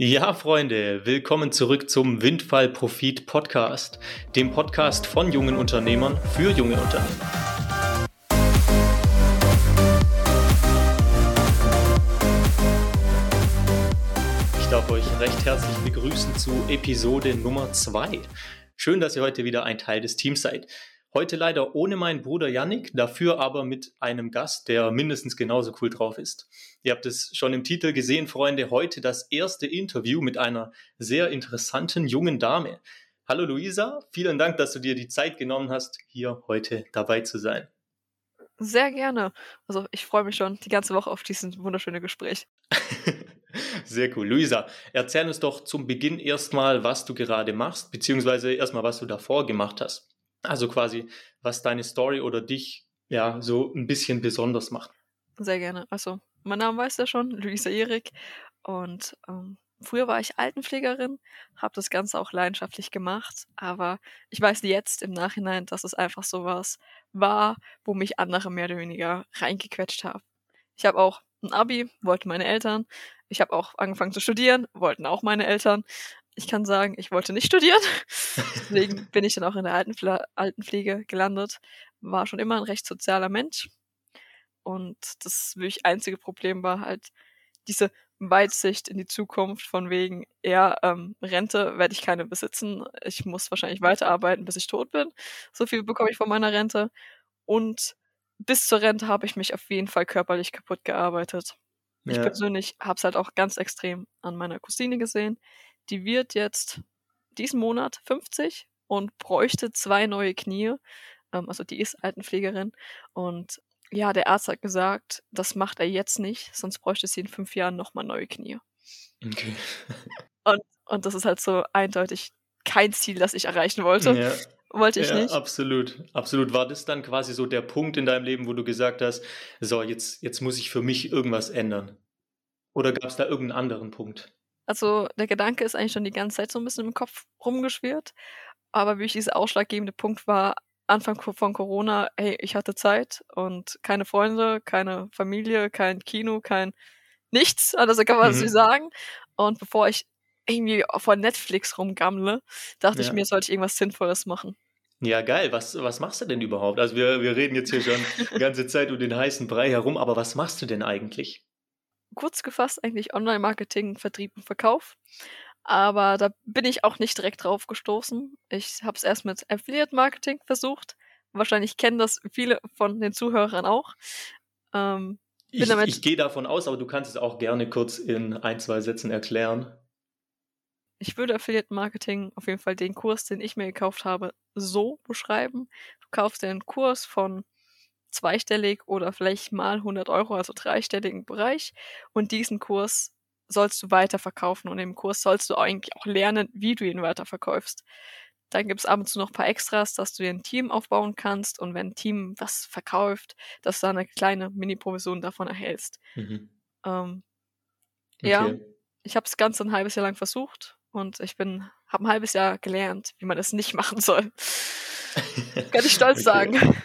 Ja, Freunde, willkommen zurück zum Windfall Profit Podcast, dem Podcast von jungen Unternehmern für junge Unternehmer. Ich darf euch recht herzlich begrüßen zu Episode Nummer 2. Schön, dass ihr heute wieder ein Teil des Teams seid. Heute leider ohne meinen Bruder Yannick, dafür aber mit einem Gast, der mindestens genauso cool drauf ist. Ihr habt es schon im Titel gesehen, Freunde, heute das erste Interview mit einer sehr interessanten jungen Dame. Hallo Luisa, vielen Dank, dass du dir die Zeit genommen hast, hier heute dabei zu sein. Sehr gerne. Also ich freue mich schon die ganze Woche auf dieses wunderschöne Gespräch. Sehr cool. Luisa, erzähl uns doch zum Beginn erstmal, was du gerade machst, beziehungsweise erstmal, was du davor gemacht hast. Also quasi, was deine Story oder dich ja so ein bisschen besonders macht. Sehr gerne. Also, mein Name weiß ja schon, Luisa Erik. Und ähm, früher war ich Altenpflegerin, habe das Ganze auch leidenschaftlich gemacht, aber ich weiß jetzt im Nachhinein, dass es einfach sowas war, wo mich andere mehr oder weniger reingequetscht haben. Ich habe auch ein Abi, wollten meine Eltern. Ich habe auch angefangen zu studieren, wollten auch meine Eltern ich kann sagen, ich wollte nicht studieren. Deswegen bin ich dann auch in der Altenpfle Altenpflege gelandet. War schon immer ein recht sozialer Mensch. Und das wirklich einzige Problem war halt diese Weitsicht in die Zukunft von wegen, eher ähm, Rente werde ich keine besitzen. Ich muss wahrscheinlich weiterarbeiten, bis ich tot bin. So viel bekomme ich von meiner Rente. Und bis zur Rente habe ich mich auf jeden Fall körperlich kaputt gearbeitet. Ja. Ich persönlich habe es halt auch ganz extrem an meiner Cousine gesehen die wird jetzt diesen Monat 50 und bräuchte zwei neue Knie. Ähm, also die ist Altenpflegerin. Und ja, der Arzt hat gesagt, das macht er jetzt nicht, sonst bräuchte sie in fünf Jahren nochmal neue Knie. Okay. und, und das ist halt so eindeutig kein Ziel, das ich erreichen wollte. Ja. Wollte ich ja, nicht. Absolut, absolut. War das dann quasi so der Punkt in deinem Leben, wo du gesagt hast, so, jetzt, jetzt muss ich für mich irgendwas ändern? Oder gab es da irgendeinen anderen Punkt? Also der Gedanke ist eigentlich schon die ganze Zeit so ein bisschen im Kopf rumgeschwirrt. Aber wirklich dieser ausschlaggebende Punkt war Anfang von Corona, hey, ich hatte Zeit und keine Freunde, keine Familie, kein Kino, kein nichts, also kann man mhm. so sagen. Und bevor ich irgendwie vor Netflix rumgammle, dachte ja. ich mir, sollte ich irgendwas Sinnvolles machen. Ja, geil. Was, was machst du denn überhaupt? Also wir, wir reden jetzt hier schon die ganze Zeit um den heißen Brei herum, aber was machst du denn eigentlich? kurz gefasst eigentlich Online-Marketing, Vertrieb und Verkauf. Aber da bin ich auch nicht direkt drauf gestoßen. Ich habe es erst mit Affiliate-Marketing versucht. Wahrscheinlich kennen das viele von den Zuhörern auch. Ähm, ich, ich gehe davon aus, aber du kannst es auch gerne kurz in ein, zwei Sätzen erklären. Ich würde Affiliate Marketing auf jeden Fall den Kurs, den ich mir gekauft habe, so beschreiben. Du kaufst den Kurs von zweistellig oder vielleicht mal 100 Euro, also dreistelligen Bereich. Und diesen Kurs sollst du weiterverkaufen und im Kurs sollst du eigentlich auch lernen, wie du ihn weiterverkaufst. Dann gibt es ab und zu noch ein paar Extras, dass du dir ein Team aufbauen kannst und wenn ein Team was verkauft, dass du eine kleine Mini-Provision davon erhältst. Mhm. Ähm, okay. Ja, ich habe es ganz ein halbes Jahr lang versucht und ich bin, habe ein halbes Jahr gelernt, wie man es nicht machen soll. Kann ich stolz okay. sagen.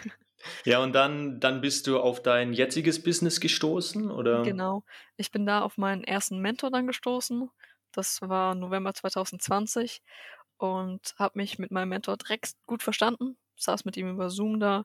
Ja, und dann, dann bist du auf dein jetziges Business gestoßen, oder? Genau. Ich bin da auf meinen ersten Mentor dann gestoßen. Das war November 2020 und habe mich mit meinem Mentor direkt gut verstanden. Saß mit ihm über Zoom da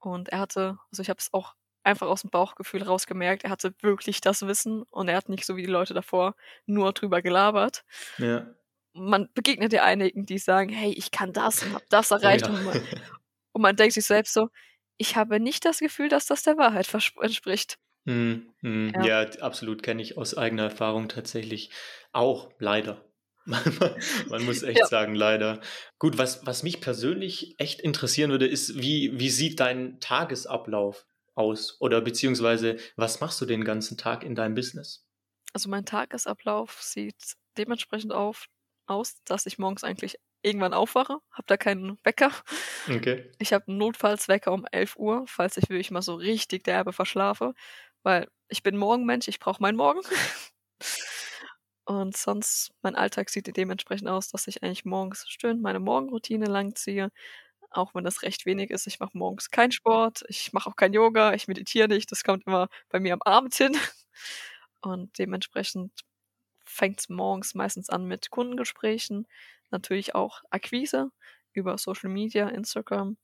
und er hatte, also ich habe es auch einfach aus dem Bauchgefühl rausgemerkt, er hatte wirklich das Wissen und er hat nicht so wie die Leute davor nur drüber gelabert. Ja. Man begegnet ja einigen, die sagen, hey, ich kann das und habe das erreicht. Ja. Und, man, und man denkt sich selbst so, ich habe nicht das Gefühl, dass das der Wahrheit entspricht. Hm, hm, ja. ja. absolut kenne ich aus eigener Erfahrung tatsächlich auch, leider. Man muss echt ja. sagen, leider. Gut, was, was mich persönlich echt interessieren würde, ist, wie, wie sieht dein Tagesablauf aus? Oder beziehungsweise, was machst du den ganzen Tag in deinem Business? Also mein Tagesablauf sieht dementsprechend auf, aus, dass ich morgens eigentlich irgendwann aufwache, habe da keinen Wecker. Okay. Ich habe einen Notfallswecker um 11 Uhr, falls ich wirklich mal so richtig derbe verschlafe, weil ich bin Morgenmensch, ich brauche meinen Morgen. Und sonst, mein Alltag sieht dementsprechend aus, dass ich eigentlich morgens schön meine Morgenroutine langziehe, auch wenn das recht wenig ist. Ich mache morgens keinen Sport, ich mache auch kein Yoga, ich meditiere nicht, das kommt immer bei mir am Abend hin. Und dementsprechend fängt es morgens meistens an mit Kundengesprächen, natürlich auch Akquise über Social Media, Instagram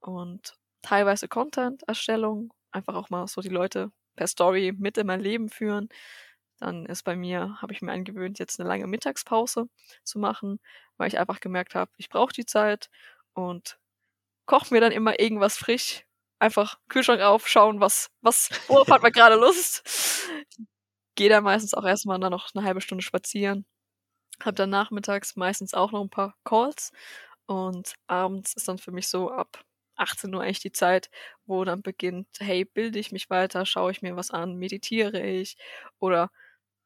und teilweise Content-Erstellung, einfach auch mal so die Leute per Story mit in mein Leben führen. Dann ist bei mir, habe ich mir angewöhnt, jetzt eine lange Mittagspause zu machen, weil ich einfach gemerkt habe, ich brauche die Zeit und koche mir dann immer irgendwas frisch. Einfach Kühlschrank auf, schauen, was, was, worauf hat man gerade Lust. Gehe dann meistens auch erstmal dann noch eine halbe Stunde spazieren. Hab dann nachmittags meistens auch noch ein paar Calls und abends ist dann für mich so ab 18 Uhr eigentlich die Zeit, wo dann beginnt, hey, bilde ich mich weiter, schaue ich mir was an, meditiere ich oder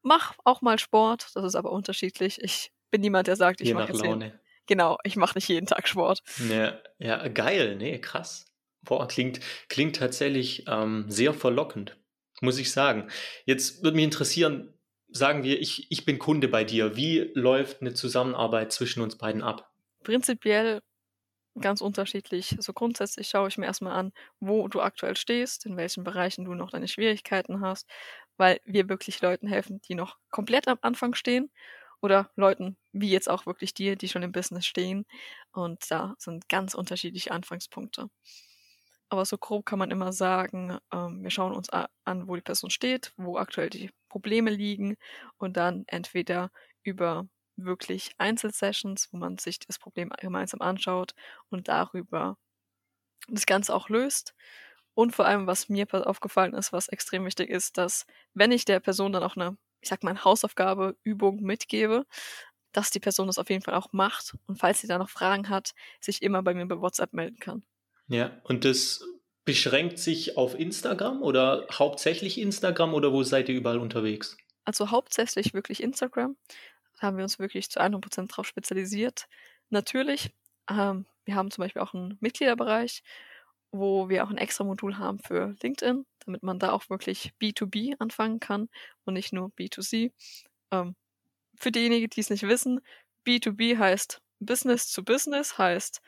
mach auch mal Sport. Das ist aber unterschiedlich. Ich bin niemand, der sagt, ich mache jetzt Laune. Jeden, genau, ich mache nicht jeden Tag Sport. Ja, ja, geil, nee, krass. Boah, klingt, klingt tatsächlich ähm, sehr verlockend, muss ich sagen. Jetzt würde mich interessieren, sagen wir, ich, ich bin Kunde bei dir. Wie läuft eine Zusammenarbeit zwischen uns beiden ab? Prinzipiell ganz unterschiedlich. So grundsätzlich schaue ich mir erstmal an, wo du aktuell stehst, in welchen Bereichen du noch deine Schwierigkeiten hast, weil wir wirklich Leuten helfen, die noch komplett am Anfang stehen oder Leuten wie jetzt auch wirklich dir, die schon im Business stehen. Und da sind ganz unterschiedliche Anfangspunkte. Aber so grob kann man immer sagen, ähm, wir schauen uns an, wo die Person steht, wo aktuell die Probleme liegen und dann entweder über wirklich Einzelsessions, wo man sich das Problem gemeinsam anschaut und darüber das Ganze auch löst. Und vor allem, was mir aufgefallen ist, was extrem wichtig ist, dass wenn ich der Person dann auch eine, ich sag mal, Hausaufgabe, Übung mitgebe, dass die Person das auf jeden Fall auch macht und falls sie da noch Fragen hat, sich immer bei mir bei WhatsApp melden kann. Ja, und das beschränkt sich auf Instagram oder hauptsächlich Instagram oder wo seid ihr überall unterwegs? Also hauptsächlich wirklich Instagram haben wir uns wirklich zu 100% darauf spezialisiert. Natürlich, ähm, wir haben zum Beispiel auch einen Mitgliederbereich, wo wir auch ein extra Modul haben für LinkedIn, damit man da auch wirklich B2B anfangen kann und nicht nur B2C. Ähm, für diejenigen, die es nicht wissen, B2B heißt Business zu Business, heißt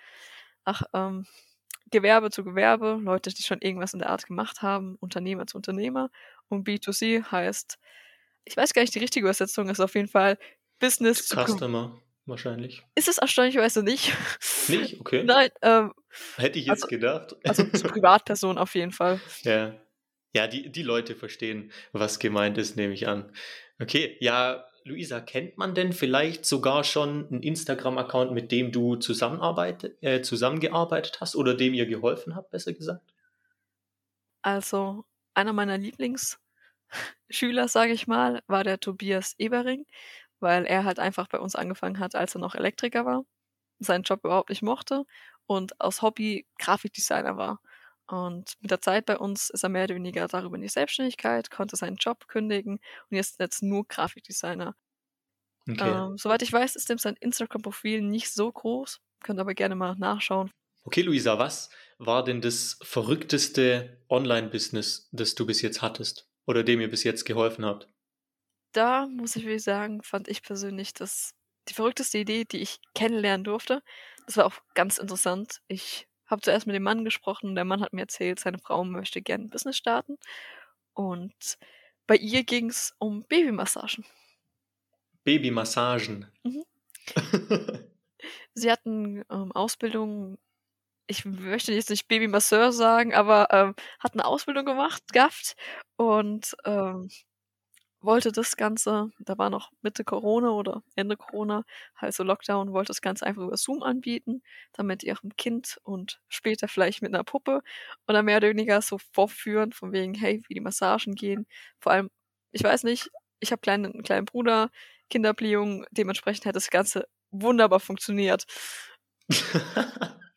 ach, ähm, Gewerbe zu Gewerbe, Leute, die schon irgendwas in der Art gemacht haben, Unternehmer zu Unternehmer. Und B2C heißt, ich weiß gar nicht, die richtige Übersetzung ist auf jeden Fall Business Customer wahrscheinlich. Ist es erstaunlicherweise nicht. Nicht? Okay. Nein. Ähm, Hätte ich jetzt also, gedacht. Also zur Privatperson auf jeden Fall. Ja. Ja, die, die Leute verstehen, was gemeint ist, nehme ich an. Okay, ja, Luisa, kennt man denn vielleicht sogar schon einen Instagram-Account, mit dem du zusammenarbeitet, äh, zusammengearbeitet hast oder dem ihr geholfen habt, besser gesagt? Also, einer meiner Lieblingsschüler, sage ich mal, war der Tobias Ebering weil er halt einfach bei uns angefangen hat, als er noch Elektriker war, seinen Job überhaupt nicht mochte und aus Hobby Grafikdesigner war. Und mit der Zeit bei uns ist er mehr oder weniger darüber in die Selbstständigkeit, konnte seinen Job kündigen und jetzt jetzt nur Grafikdesigner. Okay. Ähm, soweit ich weiß, ist dem sein Instagram-Profil nicht so groß. Könnt aber gerne mal nachschauen. Okay, Luisa, was war denn das verrückteste Online-Business, das du bis jetzt hattest oder dem ihr bis jetzt geholfen habt? da muss ich wirklich sagen, fand ich persönlich das die verrückteste Idee, die ich kennenlernen durfte. Das war auch ganz interessant. Ich habe zuerst mit dem Mann gesprochen und der Mann hat mir erzählt, seine Frau möchte gerne ein Business starten. Und bei ihr ging es um Babymassagen. Babymassagen. Mhm. Sie hatten ähm, Ausbildung, ich möchte jetzt nicht Babymasseur sagen, aber ähm, hat eine Ausbildung gemacht, gehabt und ähm, wollte das Ganze, da war noch Mitte Corona oder Ende Corona, also Lockdown, wollte das Ganze einfach über Zoom anbieten, damit ihrem Kind und später vielleicht mit einer Puppe oder mehr oder weniger so vorführen, von wegen, hey, wie die Massagen gehen. Vor allem, ich weiß nicht, ich habe kleinen, einen kleinen Bruder, Kinderbliehung, dementsprechend hat das Ganze wunderbar funktioniert.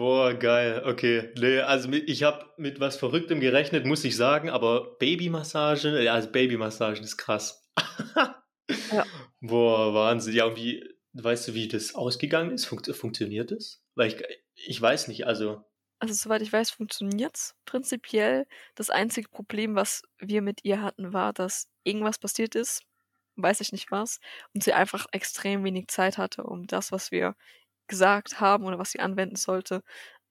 Boah, geil. Okay. Nee, also ich habe mit was Verrücktem gerechnet, muss ich sagen, aber Babymassage, ja, also Babymassagen ist krass. ja. Boah, Wahnsinn. Ja, und wie, weißt du, wie das ausgegangen ist? Funkt, funktioniert das? Weil ich, ich weiß nicht, also. Also, soweit ich weiß, funktioniert es prinzipiell. Das einzige Problem, was wir mit ihr hatten, war, dass irgendwas passiert ist, weiß ich nicht was, und sie einfach extrem wenig Zeit hatte, um das, was wir gesagt haben oder was sie anwenden sollte,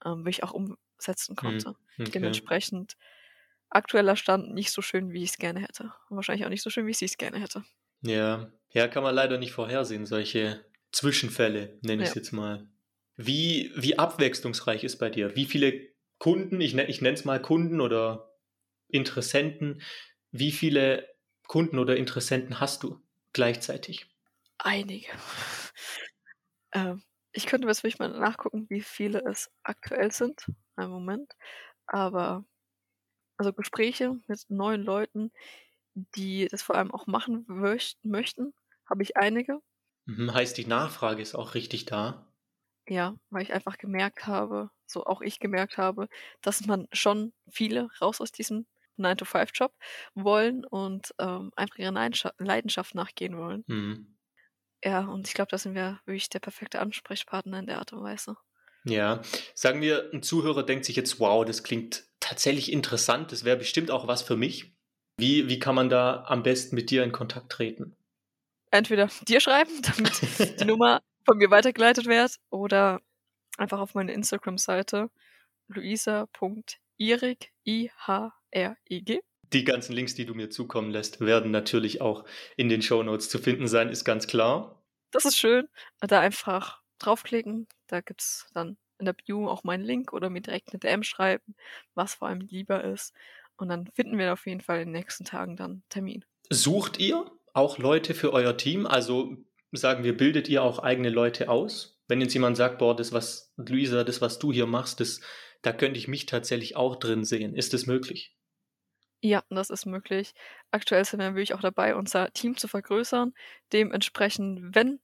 ähm, ich auch umsetzen hm, konnte. Okay. Dementsprechend aktueller Stand nicht so schön, wie ich es gerne hätte. Und wahrscheinlich auch nicht so schön, wie sie es gerne hätte. Ja, ja, kann man leider nicht vorhersehen, solche Zwischenfälle, nenne ich es jetzt mal. Wie, wie abwechslungsreich ist bei dir? Wie viele Kunden, ich, ich nenne es mal Kunden oder Interessenten, wie viele Kunden oder Interessenten hast du gleichzeitig? Einige. ähm, ich könnte jetzt wirklich mal nachgucken, wie viele es aktuell sind. Einen Moment. Aber also Gespräche mit neuen Leuten, die das vor allem auch machen möchten, habe ich einige. Mhm, heißt, die Nachfrage ist auch richtig da? Ja, weil ich einfach gemerkt habe, so auch ich gemerkt habe, dass man schon viele raus aus diesem 9-to-5-Job wollen und ähm, einfach ihrer Leidenschaft nachgehen wollen. Mhm. Ja, und ich glaube, da sind wir wirklich der perfekte Ansprechpartner in der Art und Weise. Ja, sagen wir, ein Zuhörer denkt sich jetzt, wow, das klingt tatsächlich interessant, das wäre bestimmt auch was für mich. Wie, wie kann man da am besten mit dir in Kontakt treten? Entweder dir schreiben, damit die Nummer von mir weitergeleitet wird, oder einfach auf meine Instagram-Seite luisa.irig, I-H-R-I-G. Die ganzen Links, die du mir zukommen lässt, werden natürlich auch in den Show Notes zu finden sein, ist ganz klar. Das ist schön. Da einfach draufklicken. Da gibt es dann in der Bio auch meinen Link oder mir direkt eine DM schreiben, was vor allem lieber ist. Und dann finden wir auf jeden Fall in den nächsten Tagen dann Termin. Sucht ihr auch Leute für euer Team? Also sagen wir, bildet ihr auch eigene Leute aus? Wenn jetzt jemand sagt, boah, das was, Luisa, das was du hier machst, das, da könnte ich mich tatsächlich auch drin sehen. Ist das möglich? Ja, das ist möglich. Aktuell sind wir natürlich auch dabei, unser Team zu vergrößern. Dementsprechend, wenn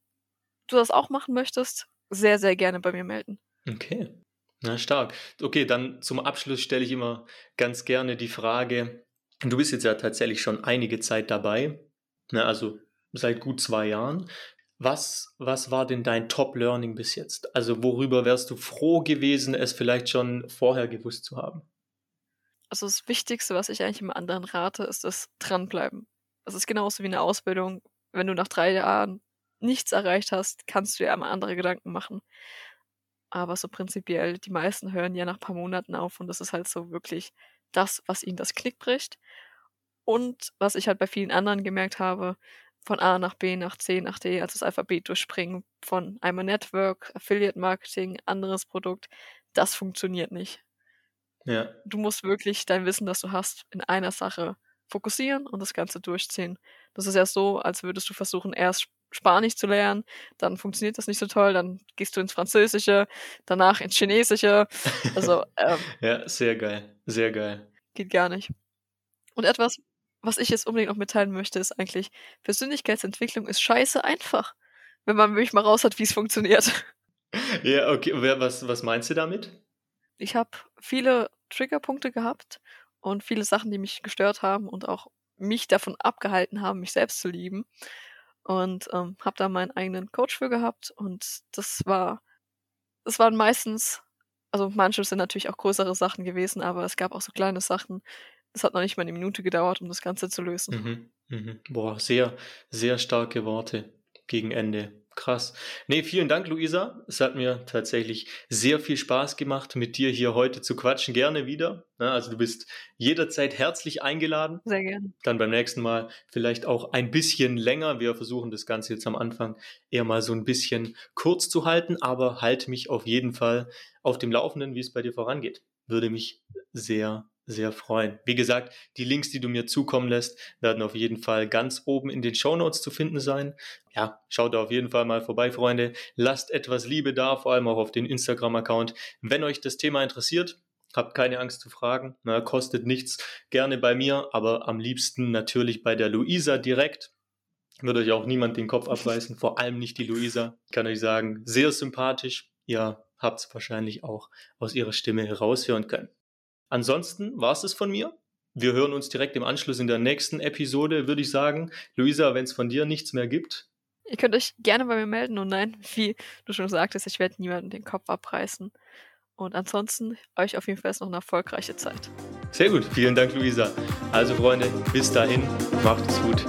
du das auch machen möchtest, sehr, sehr gerne bei mir melden. Okay. Na, stark. Okay, dann zum Abschluss stelle ich immer ganz gerne die Frage, du bist jetzt ja tatsächlich schon einige Zeit dabei, ne, also seit gut zwei Jahren. Was, was war denn dein Top-Learning bis jetzt? Also worüber wärst du froh gewesen, es vielleicht schon vorher gewusst zu haben? Also das Wichtigste, was ich eigentlich immer anderen rate, ist das Dranbleiben. Das ist genauso wie eine Ausbildung. Wenn du nach drei Jahren nichts erreicht hast, kannst du dir einmal andere Gedanken machen. Aber so prinzipiell, die meisten hören ja nach ein paar Monaten auf und das ist halt so wirklich das, was ihnen das Knick bricht. Und was ich halt bei vielen anderen gemerkt habe, von A nach B nach C nach D, also das Alphabet durchspringen, von einmal Network, Affiliate Marketing, anderes Produkt, das funktioniert nicht. Ja. Du musst wirklich dein Wissen, das du hast, in einer Sache fokussieren und das Ganze durchziehen. Das ist ja so, als würdest du versuchen, erst Spanisch zu lernen, dann funktioniert das nicht so toll, dann gehst du ins Französische, danach ins Chinesische. Also, ähm, ja, sehr geil, sehr geil. Geht gar nicht. Und etwas, was ich jetzt unbedingt noch mitteilen möchte, ist eigentlich, Persönlichkeitsentwicklung ist scheiße einfach, wenn man wirklich mal raus hat, wie es funktioniert. Ja, okay, was, was meinst du damit? Ich habe viele Triggerpunkte gehabt und viele Sachen, die mich gestört haben und auch mich davon abgehalten haben, mich selbst zu lieben. Und ähm, habe da meinen eigenen Coach für gehabt und das war, es waren meistens, also manche sind natürlich auch größere Sachen gewesen, aber es gab auch so kleine Sachen. Es hat noch nicht mal eine Minute gedauert, um das Ganze zu lösen. Mhm, mhm. Boah, sehr, sehr starke Worte gegen Ende. Krass. Nee, vielen Dank, Luisa. Es hat mir tatsächlich sehr viel Spaß gemacht, mit dir hier heute zu quatschen. Gerne wieder. Also du bist jederzeit herzlich eingeladen. Sehr gerne. Dann beim nächsten Mal vielleicht auch ein bisschen länger. Wir versuchen das Ganze jetzt am Anfang eher mal so ein bisschen kurz zu halten, aber halte mich auf jeden Fall auf dem Laufenden, wie es bei dir vorangeht. Würde mich sehr sehr freuen. Wie gesagt, die Links, die du mir zukommen lässt, werden auf jeden Fall ganz oben in den Show Notes zu finden sein. Ja, schaut da auf jeden Fall mal vorbei, Freunde. Lasst etwas Liebe da, vor allem auch auf den Instagram-Account. Wenn euch das Thema interessiert, habt keine Angst zu fragen. Na, kostet nichts. Gerne bei mir, aber am liebsten natürlich bei der Luisa direkt. Würde euch auch niemand den Kopf abreißen, vor allem nicht die Luisa. Ich kann euch sagen, sehr sympathisch. Ihr habt es wahrscheinlich auch aus ihrer Stimme heraushören können. Ansonsten war es es von mir. Wir hören uns direkt im Anschluss in der nächsten Episode, würde ich sagen. Luisa, wenn es von dir nichts mehr gibt. Ihr könnt euch gerne bei mir melden und nein, wie du schon sagtest, ich werde niemandem den Kopf abreißen. Und ansonsten euch auf jeden Fall noch eine erfolgreiche Zeit. Sehr gut, vielen Dank, Luisa. Also Freunde, bis dahin, macht es gut.